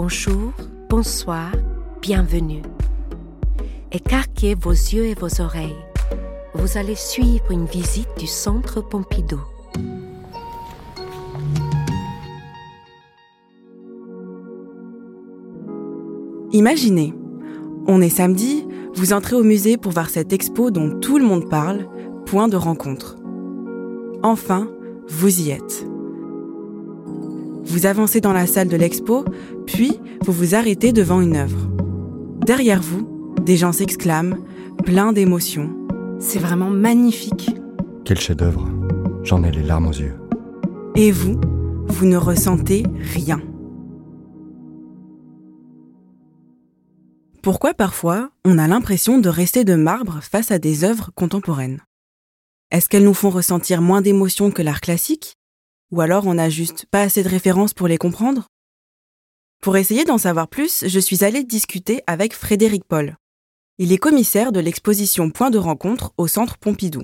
Bonjour, bonsoir, bienvenue. Écarquez vos yeux et vos oreilles. Vous allez suivre une visite du Centre Pompidou. Imaginez, on est samedi, vous entrez au musée pour voir cette expo dont tout le monde parle, point de rencontre. Enfin, vous y êtes. Vous avancez dans la salle de l'expo, puis vous vous arrêtez devant une œuvre. Derrière vous, des gens s'exclament, pleins d'émotions. C'est vraiment magnifique. Quel chef-d'œuvre. J'en ai les larmes aux yeux. Et vous, vous ne ressentez rien. Pourquoi parfois on a l'impression de rester de marbre face à des œuvres contemporaines? Est-ce qu'elles nous font ressentir moins d'émotions que l'art classique? Ou alors on n'a juste pas assez de références pour les comprendre? Pour essayer d'en savoir plus, je suis allée discuter avec Frédéric Paul. Il est commissaire de l'exposition Point de rencontre au Centre Pompidou.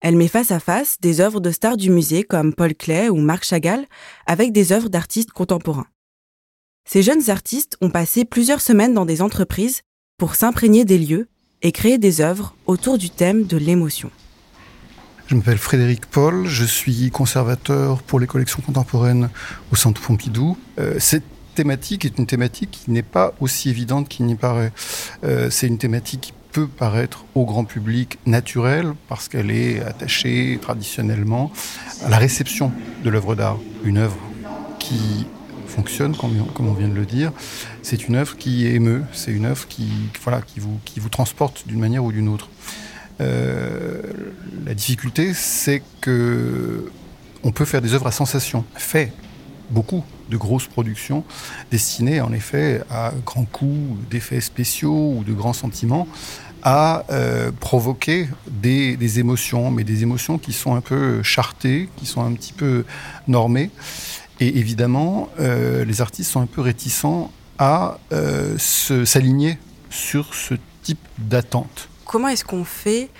Elle met face à face des œuvres de stars du musée comme Paul Klee ou Marc Chagall avec des œuvres d'artistes contemporains. Ces jeunes artistes ont passé plusieurs semaines dans des entreprises pour s'imprégner des lieux et créer des œuvres autour du thème de l'émotion. Je m'appelle Frédéric Paul, je suis conservateur pour les collections contemporaines au Centre Pompidou. Euh, cette thématique est une thématique qui n'est pas aussi évidente qu'il n'y paraît. Euh, c'est une thématique qui peut paraître au grand public naturelle parce qu'elle est attachée traditionnellement à la réception de l'œuvre d'art. Une œuvre qui fonctionne, comme on vient de le dire, c'est une œuvre qui émeut, c'est une œuvre qui, voilà, qui, vous, qui vous transporte d'une manière ou d'une autre. Euh, la difficulté, c'est que on peut faire des œuvres à sensation. Fait beaucoup de grosses productions destinées en effet à grands coups d'effets spéciaux ou de grands sentiments à euh, provoquer des, émotions, mais des émotions qui sont un peu chartées, qui sont un petit peu normées. Et évidemment, euh, les artistes sont un peu réticents à s'aligner sur ce type d'attente. Comment est-ce qu'on fait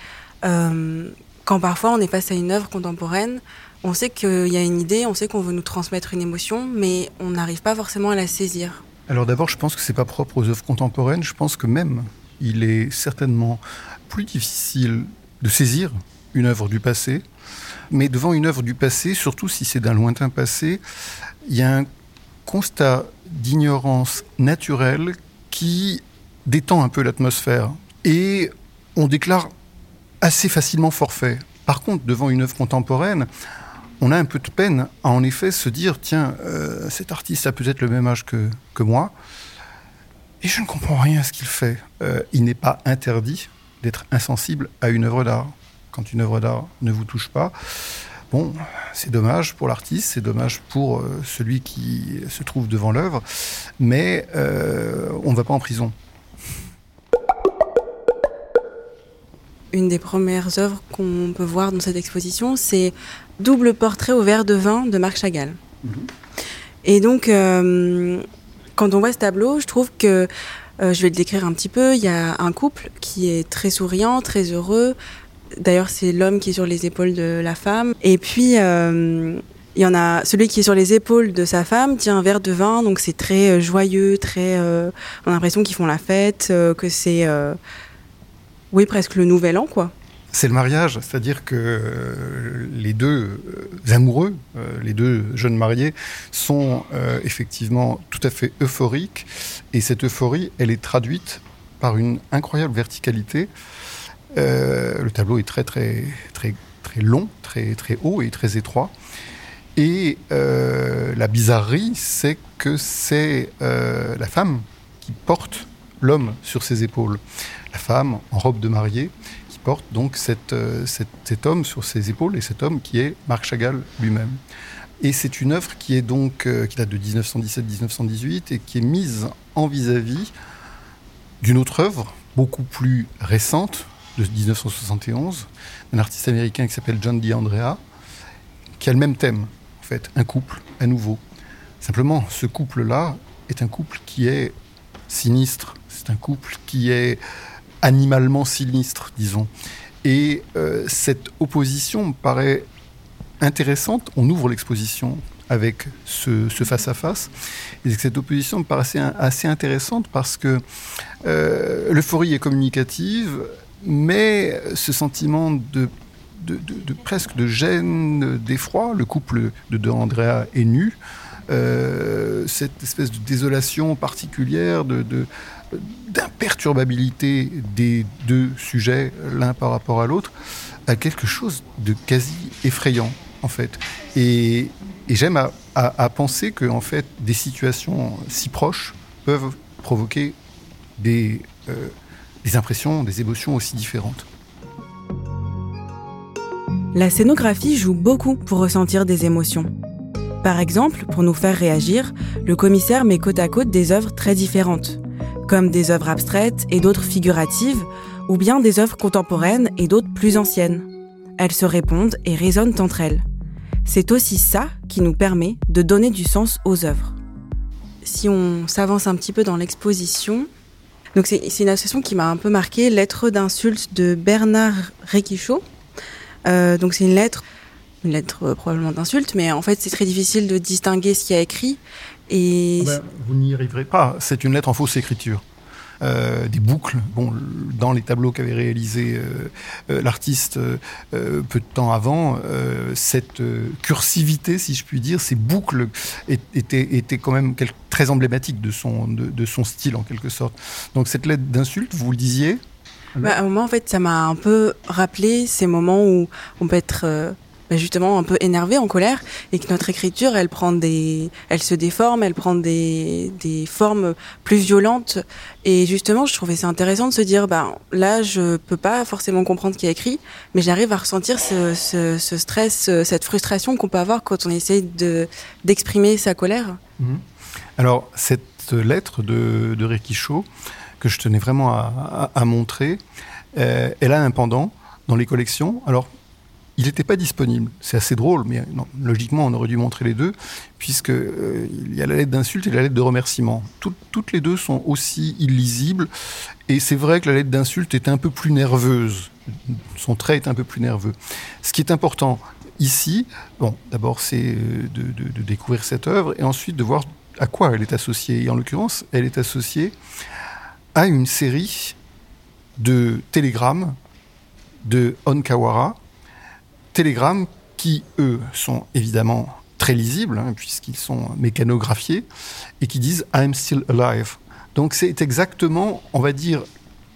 euh, quand parfois on est face à une œuvre contemporaine On sait qu'il y a une idée, on sait qu'on veut nous transmettre une émotion, mais on n'arrive pas forcément à la saisir. Alors d'abord, je pense que c'est pas propre aux œuvres contemporaines. Je pense que même il est certainement plus difficile de saisir une œuvre du passé mais devant une œuvre du passé, surtout si c'est d'un lointain passé, il y a un constat d'ignorance naturelle qui détend un peu l'atmosphère. Et on déclare assez facilement forfait. Par contre, devant une œuvre contemporaine, on a un peu de peine à en effet se dire tiens, euh, cet artiste a peut-être le même âge que, moi, et je ne comprends rien à ce qu'il fait. Euh, il n'est pas interdit d'être insensible à une œuvre d'art quand une œuvre d'art ne vous touche pas. Bon, c'est dommage pour l'artiste, c'est dommage pour euh, celui qui se trouve devant l'œuvre, mais on ne va pas en prison. Une des premières œuvres qu'on peut voir dans cette exposition, c'est Double portrait au verre de vin de Marc Chagall. Mhm. Et donc, euh, quand on voit ce tableau, je trouve que, je vais le décrire un petit peu, il y a un couple qui est très souriant, très heureux, D'ailleurs, c'est l'homme qui est sur les épaules de la femme. Et puis, euh, il y en a celui qui est sur les épaules de sa femme tient un verre de vin, donc c'est très euh, joyeux, très. Euh, on a l'impression qu'ils font la fête, que c'est, oui, presque le nouvel an, quoi. C'est le mariage, c'est-à-dire que les deux amoureux, les deux jeunes mariés, sont effectivement tout à fait euphoriques, et cette euphorie, elle est traduite par une incroyable verticalité. Euh, le tableau est très très très très long, très très haut et très étroit. Et euh, la bizarrerie, c'est que c'est euh, la femme qui porte l'homme sur ses épaules. La femme en robe de mariée qui porte donc cet, cet, homme sur ses épaules et cet homme qui est Marc Chagall lui-même. Et c'est une œuvre qui est donc qui date de 1917-1918 et qui est mise en vis-à-vis d'une autre œuvre beaucoup plus récente, de 1971, d'un artiste américain qui s'appelle John DeAndrea, qui a le même thème, en fait, un couple à nouveau. Simplement, ce couple-là est un couple qui est sinistre, c'est un couple qui est animalement sinistre, disons. Et euh, cette opposition me paraît intéressante. On ouvre l'exposition avec ce, face-à-face. Et cette opposition me paraissait assez intéressante parce que euh, l'euphorie est communicative, mais ce sentiment de, de, presque de gêne, d'effroi, le couple de, de Andrea est nu, euh, cette espèce de désolation particulière, de, d'imperturbabilité des deux sujets l'un par rapport à l'autre, a quelque chose de quasi effrayant en fait. Et, j'aime à, penser que en fait des situations si proches peuvent provoquer euh, des impressions, des émotions aussi différentes. La scénographie joue beaucoup pour ressentir des émotions. Par exemple, pour nous faire réagir, le commissaire met côte à côte des œuvres très différentes, comme des œuvres abstraites et d'autres figuratives, ou bien des œuvres contemporaines et d'autres plus anciennes. Elles se répondent et résonnent entre elles. C'est aussi ça qui nous permet de donner du sens aux œuvres. Si on s'avance un petit peu dans l'exposition, donc c'est une association qui m'a un peu marqué, Lettre d'insulte de Bernard Requichot. Euh, donc c'est une lettre une lettre euh, probablement d'insulte, mais en fait c'est très difficile de distinguer ce qu'il a écrit. Et ah ben, vous n'y arriverez pas. C'est une lettre en fausse écriture. Euh, des boucles. Bon, dans les tableaux qu'avait réalisé euh, l'artiste peu de temps avant, cette cursivité, si je puis dire, ces boucles étaient, étaient quand même très emblématiques de son, de, son style en quelque sorte. Donc cette lettre d'insulte, vous le disiez? Bah, À un moment, en fait, ça m'a un peu rappelé ces moments où on peut être bah, justement un peu énervé, en colère, et que notre écriture, elle prend des, elle se déforme, elle prend des, des formes plus violentes. Et justement, je trouvais ça intéressant de se dire, ben là, je peux pas forcément comprendre qui est écrit, mais j'arrive à ressentir ce, ce, stress, cette frustration qu'on peut avoir quand on essaye de d'exprimer sa colère. Mhm. Alors cette lettre de, de Rekicho, que je tenais vraiment à, à, montrer, euh, elle a un pendant dans les collections. Alors il n'était pas disponible. C'est assez drôle, mais logiquement, on aurait dû montrer les deux, puisqu'il euh, y a la lettre d'insulte et la lettre de remerciement. toutes les deux sont aussi illisibles, et c'est vrai que la lettre d'insulte est un peu plus nerveuse. Son trait est un peu plus nerveux. Ce qui est important ici, bon, d'abord, c'est euh, de, découvrir cette œuvre, et ensuite de voir à quoi elle est associée. Et en l'occurrence, elle est associée à une série de télégrammes de Onkawara, télégrammes qui, eux, sont évidemment très lisibles, hein, puisqu'ils sont mécanographiés, et qui disent I'm still alive. Donc c'est exactement, on va dire,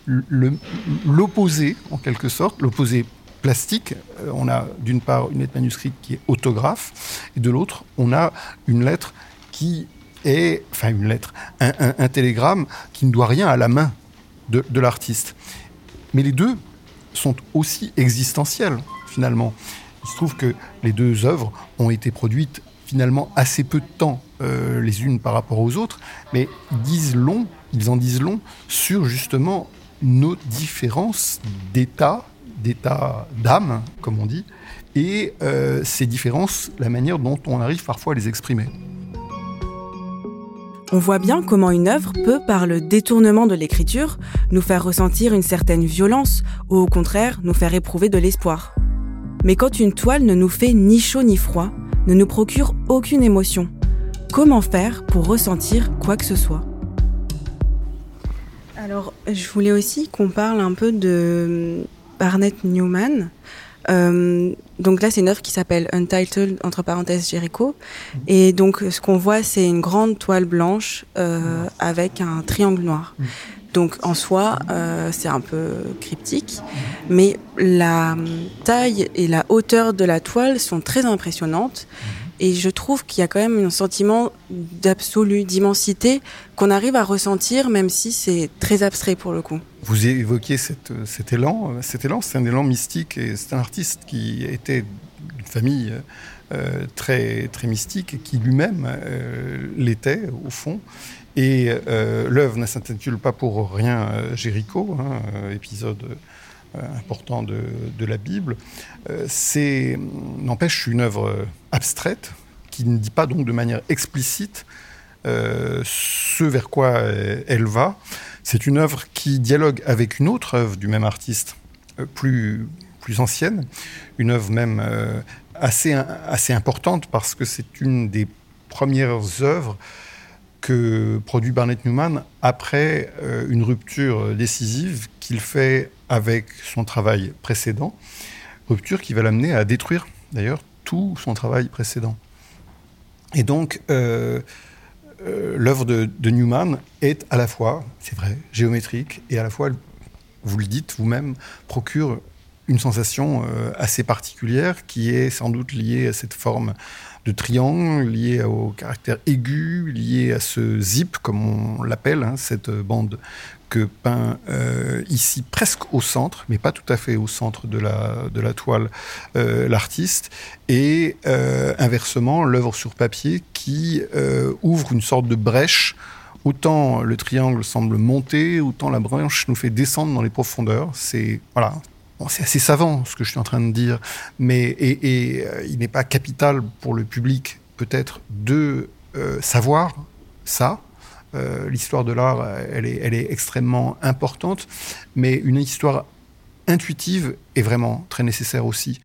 l'opposé, en quelque sorte, l'opposé plastique. Euh, on a d'une part une lettre manuscrite qui est autographe, et de l'autre, on a une lettre qui est, enfin une lettre, un, télégramme qui ne doit rien à la main de l'artiste. Mais les deux sont aussi existentiels finalement. Il se trouve que les deux œuvres ont été produites finalement assez peu de temps euh, les unes par rapport aux autres, mais disent long, ils en disent long sur justement nos différences d'état, d'état d'âme, comme on dit, et euh, ces différences, la manière dont on arrive parfois à les exprimer. On voit bien comment une œuvre peut, par le détournement de l'écriture, nous faire ressentir une certaine violence ou au contraire nous faire éprouver de l'espoir. Mais quand une toile ne nous fait ni chaud ni froid, ne nous procure aucune émotion, comment faire pour ressentir quoi que ce soit? Alors, je voulais aussi qu'on parle un peu de Barnett Newman. Euh, donc là, c'est une œuvre qui s'appelle Untitled, entre parenthèses, Jericho. Et donc, ce qu'on voit, c'est une grande toile blanche euh, avec un triangle noir. Donc en soi, euh, c'est un peu cryptique, mais la taille et la hauteur de la toile sont très impressionnantes. Et je trouve qu'il y a quand même un sentiment d'absolue, d'immensité qu'on arrive à ressentir, même si c'est très abstrait pour le coup. Vous évoquiez cet élan. Cet élan, c'est un élan mystique et c'est un artiste qui était d'une famille euh, très, très mystique et qui lui-même euh, l'était au fond. Et euh, l'œuvre ne s'intitule pas pour rien euh, Jéricho, hein, euh, épisode important de, la Bible. c'est, n'empêche, une œuvre abstraite qui ne dit pas donc de manière explicite ce vers quoi elle va. C'est une œuvre qui dialogue avec une autre œuvre du même artiste, plus, plus ancienne, une œuvre même assez, assez importante parce que c'est une des premières œuvres que produit Barnett Newman après euh, une rupture décisive qu'il fait avec son travail précédent, rupture qui va l'amener à détruire d'ailleurs tout son travail précédent. Et donc, euh, euh, l'œuvre de, Newman est à la fois, c'est vrai, géométrique, et à la fois, vous le dites vous-même, procure une sensation assez particulière qui est sans doute liée à cette forme de triangle, lié au caractère aigu, lié à ce zip, comme on l'appelle, hein, cette bande que peint euh, ici presque au centre, mais pas tout à fait au centre de la, de la toile, euh, l'artiste, et euh, inversement l'œuvre sur papier qui ouvre une sorte de brèche. Autant le triangle semble monter, autant la branche nous fait descendre dans les profondeurs. C'est voilà, c'est assez savant ce que je suis en train de dire, mais et, euh, il n'est pas capital pour le public peut-être de euh, savoir ça. Euh, l'histoire de l'art, elle est, elle est extrêmement importante, mais une histoire intuitive est vraiment très nécessaire aussi.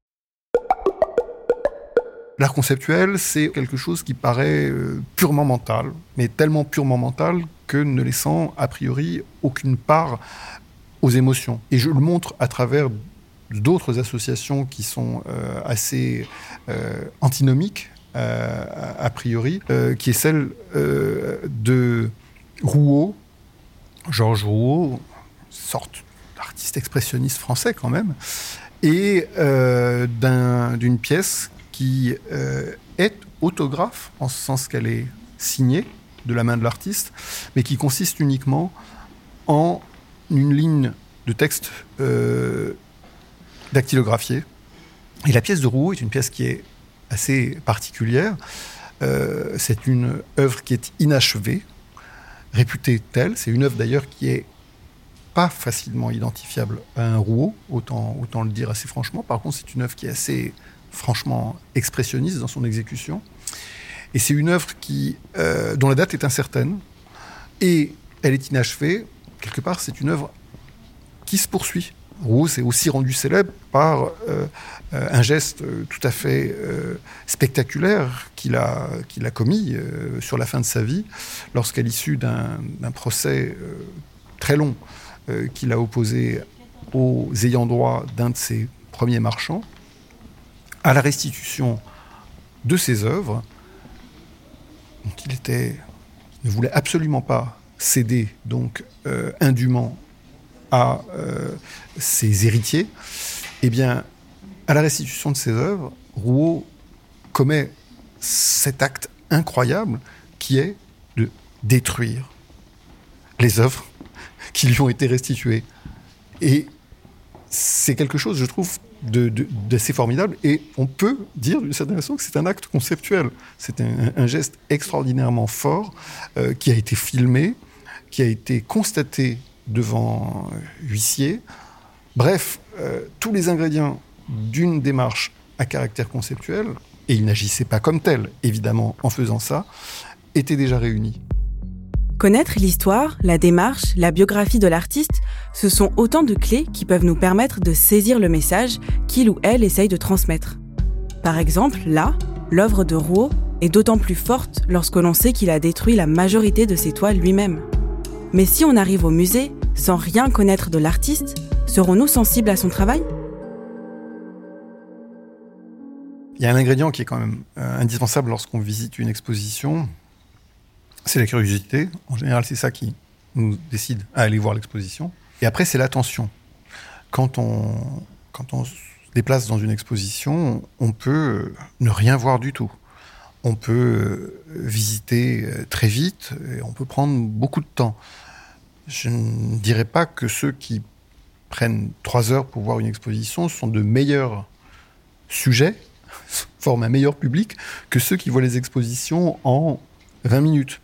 L'art conceptuel, c'est quelque chose qui paraît purement mental, mais tellement purement mental que ne laissant a priori aucune part aux émotions. Et je le montre à travers d'autres associations qui sont euh, assez euh, antinomiques, euh, a priori, qui est celle de Rouault, Georges Rouault, sorte d'artiste expressionniste français quand même, et d'une pièce qui est autographe, en ce sens qu'elle est signée de la main de l'artiste, mais qui consiste uniquement en une ligne de texte euh, dactylographiée. Et la pièce de Rouault est une pièce qui est assez particulière. Euh, c'est une œuvre qui est inachevée, réputée telle. C'est une œuvre d'ailleurs qui est pas facilement identifiable à un Rouault, autant, autant le dire assez franchement. Par contre, c'est une œuvre qui est assez franchement expressionniste dans son exécution. Et c'est une œuvre qui, euh, dont la date est incertaine et elle est inachevée quelque part, c'est une œuvre qui se poursuit. Rouault s'est aussi rendu célèbre par euh, euh, un geste euh, tout à fait spectaculaire qu'il a, qu'il a commis sur la fin de sa vie, lorsqu'à l'issue d'un, procès très long qu'il a opposé aux ayants droit d'un de ses premiers marchands, à la restitution de ses œuvres, dont il était, ne voulait absolument pas céder donc euh, indûment à euh, ses héritiers, eh bien, à la restitution de ses œuvres, Rouault commet cet acte incroyable qui est de détruire les œuvres qui lui ont été restituées. Et c'est quelque chose, je trouve, d'assez formidable. Et on peut dire d'une certaine façon que c'est un acte conceptuel. C'est un, geste extraordinairement fort euh, qui a été filmé, qui a été constaté devant huissier. Bref, euh, tous les ingrédients d'une démarche à caractère conceptuel, et il n'agissait pas comme tel, évidemment, en faisant ça, étaient déjà réunis. Connaître l'histoire, la démarche, la biographie de l'artiste, ce sont autant de clés qui peuvent nous permettre de saisir le message qu'il ou elle essaye de transmettre. Par exemple, là, l'œuvre de Rouault est d'autant plus forte lorsque l'on sait qu'il a détruit la majorité de ses toiles lui-même. Mais si on arrive au musée sans rien connaître de l'artiste, serons-nous sensibles à son travail? Il y a un ingrédient qui est quand même euh, indispensable lorsqu'on visite une exposition, c'est la curiosité. En général, c'est ça qui nous décide à aller voir l'exposition. Et après, c'est l'attention. Quand on, quand on se déplace dans une exposition, on peut ne rien voir du tout. On peut euh, visiter euh, très vite et on peut prendre beaucoup de temps. Je ne dirais pas que ceux qui prennent trois heures pour voir une exposition sont de meilleurs sujets, forment un meilleur public que ceux qui voient les expositions en 20 minutes.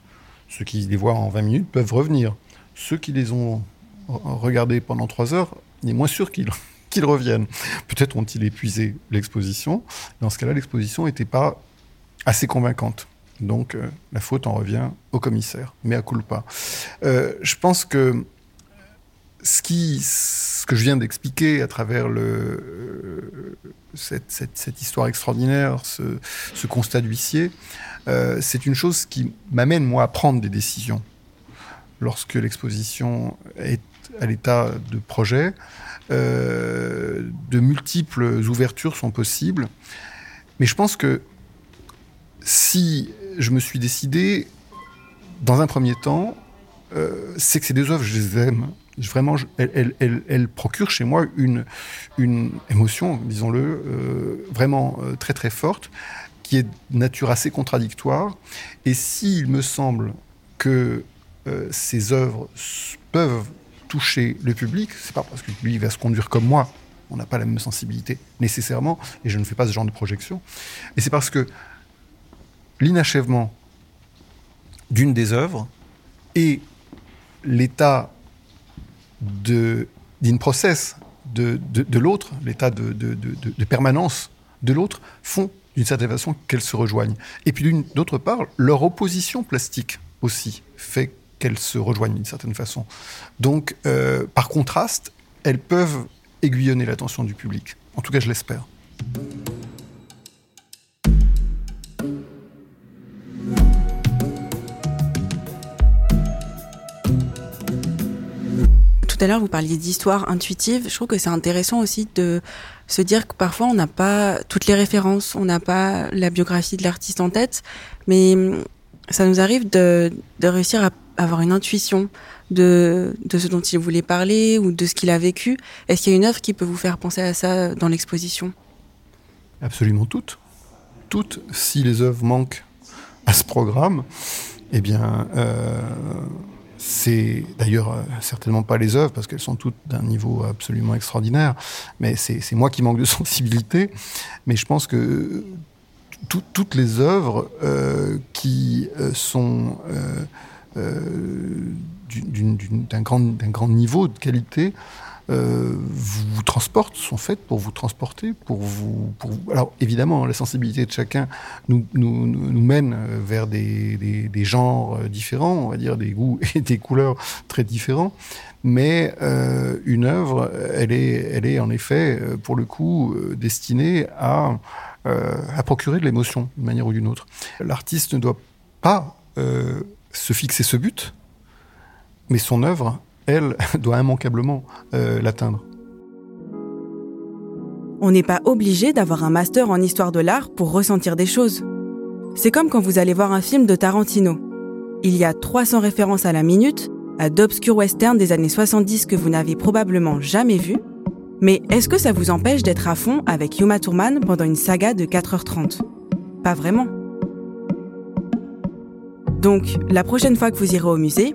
Ceux qui les voient en 20 minutes peuvent revenir. Ceux qui les ont regardés pendant trois heures, il est moins sûr qu'ils reviennent. Peut-être ont-ils épuisé l'exposition. Dans ce cas-là, l'exposition n'était pas assez convaincante. Donc euh, la faute en revient au commissaire, mais à culpa. Euh, je pense que ce, qui, ce que je viens d'expliquer à travers le, cette, histoire extraordinaire, ce, constat d'huissier, euh, c'est une chose qui m'amène, moi, à prendre des décisions. Lorsque l'exposition est à l'état de projet, euh, de multiples ouvertures sont possibles. Mais je pense que si je me suis décidé, dans un premier temps, euh, c'est que ces deux œuvres, je les aime. Vraiment, elles, procurent chez moi une, une émotion, disons-le, euh, vraiment euh, très très forte, qui est de nature assez contradictoire. Et s'il me semble que ces œuvres peuvent toucher le public, c'est pas parce que lui va se conduire comme moi, on n'a pas la même sensibilité nécessairement, et je ne fais pas ce genre de projection, et c'est parce que l'inachèvement d'une des œuvres et l'état d'une process de, l'autre, l'état de, de, permanence de l'autre, font d'une certaine façon qu'elles se rejoignent. Et puis d'autre part, leur opposition plastique aussi fait qu'elles se rejoignent d'une certaine façon. Donc, euh, par contraste, elles peuvent aiguillonner l'attention du public. En tout cas, je l'espère. Tout à l'heure, vous parliez d'histoire intuitive. Je trouve que c'est intéressant aussi de se dire que parfois, on n'a pas toutes les références, on n'a pas la biographie de l'artiste en tête, mais hum, ça nous arrive de, réussir à avoir une intuition de, ce dont il voulait parler ou de ce qu'il a vécu. Est-ce qu'il y a une œuvre qui peut vous faire penser à ça dans l'exposition? Absolument toutes. Toutes, si les œuvres manquent à ce programme, eh bien, euh, c'est d'ailleurs euh, certainement pas les œuvres parce qu'elles sont toutes d'un niveau absolument extraordinaire, mais c'est moi qui manque de sensibilité. Mais je pense que toutes les œuvres euh, qui euh, sont d'un grand, grand, niveau de qualité euh, vous transportent, sont faites pour vous transporter, pour vous, Alors évidemment, la sensibilité de chacun nous, nous, nous mène vers des, des, genres différents, on va dire des goûts et des couleurs très différents. Mais euh, une œuvre, elle est, elle est en effet, euh, pour le coup, euh, destinée à, euh, à procurer de l'émotion d'une manière ou d'une autre. L'artiste ne doit pas se fixer ce but, mais son œuvre doit immanquablement euh, l'atteindre. On n'est pas obligé d'avoir un master en histoire de l'art pour ressentir des choses. C'est comme quand vous allez voir un film de Tarantino. Il y a 300 références à la minute, à d'obscurs westerns des années 70 que vous n'avez probablement jamais vus. Mais est-ce que ça vous empêche d'être à fond avec Yuma Thurman pendant une saga de 4h30 Pas vraiment. Donc, la prochaine fois que vous irez au musée,